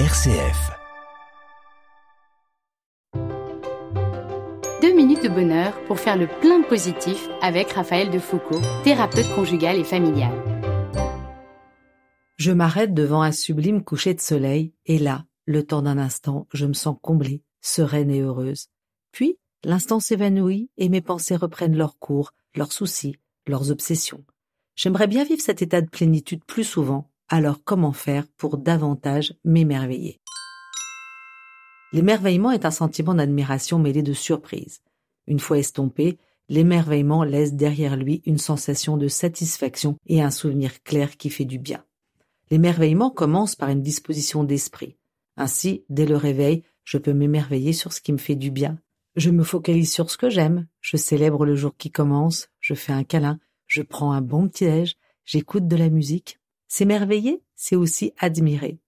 RCF. Deux minutes de bonheur pour faire le plein positif avec Raphaël Defoucault, thérapeute conjugal et familial. Je m'arrête devant un sublime coucher de soleil et là, le temps d'un instant, je me sens comblée, sereine et heureuse. Puis, l'instant s'évanouit et mes pensées reprennent leur cours, leurs soucis, leurs obsessions. J'aimerais bien vivre cet état de plénitude plus souvent, alors comment faire pour davantage m'émerveiller? L'émerveillement est un sentiment d'admiration mêlé de surprise. Une fois estompé, l'émerveillement laisse derrière lui une sensation de satisfaction et un souvenir clair qui fait du bien. L'émerveillement commence par une disposition d'esprit. Ainsi, dès le réveil, je peux m'émerveiller sur ce qui me fait du bien. Je me focalise sur ce que j'aime, je célèbre le jour qui commence, je fais un câlin, je prends un bon petit-déj, j'écoute de la musique. S'émerveiller, c'est aussi admirer.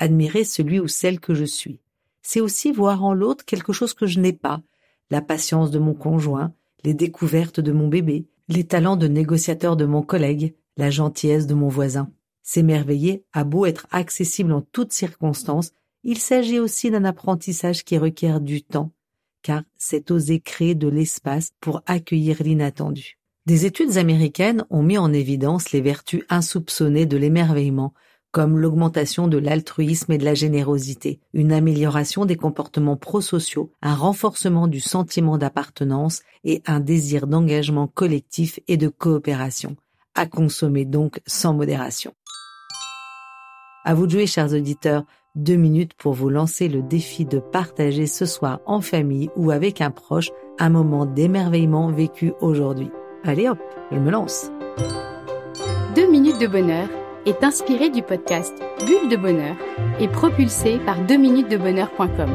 Admirer celui ou celle que je suis. C'est aussi voir en l'autre quelque chose que je n'ai pas, la patience de mon conjoint, les découvertes de mon bébé, les talents de négociateur de mon collègue, la gentillesse de mon voisin. S'émerveiller a beau être accessible en toutes circonstances, il s'agit aussi d'un apprentissage qui requiert du temps, car c'est oser créer de l'espace pour accueillir l'inattendu. Des études américaines ont mis en évidence les vertus insoupçonnées de l'émerveillement, comme l'augmentation de l'altruisme et de la générosité, une amélioration des comportements prosociaux, un renforcement du sentiment d'appartenance et un désir d'engagement collectif et de coopération, à consommer donc sans modération. À vous de jouer, chers auditeurs, deux minutes pour vous lancer le défi de partager ce soir en famille ou avec un proche un moment d'émerveillement vécu aujourd'hui. Allez hop, je me lance. Deux minutes de bonheur est inspiré du podcast Bulle de bonheur et propulsé par 2minutesdebonheur.com.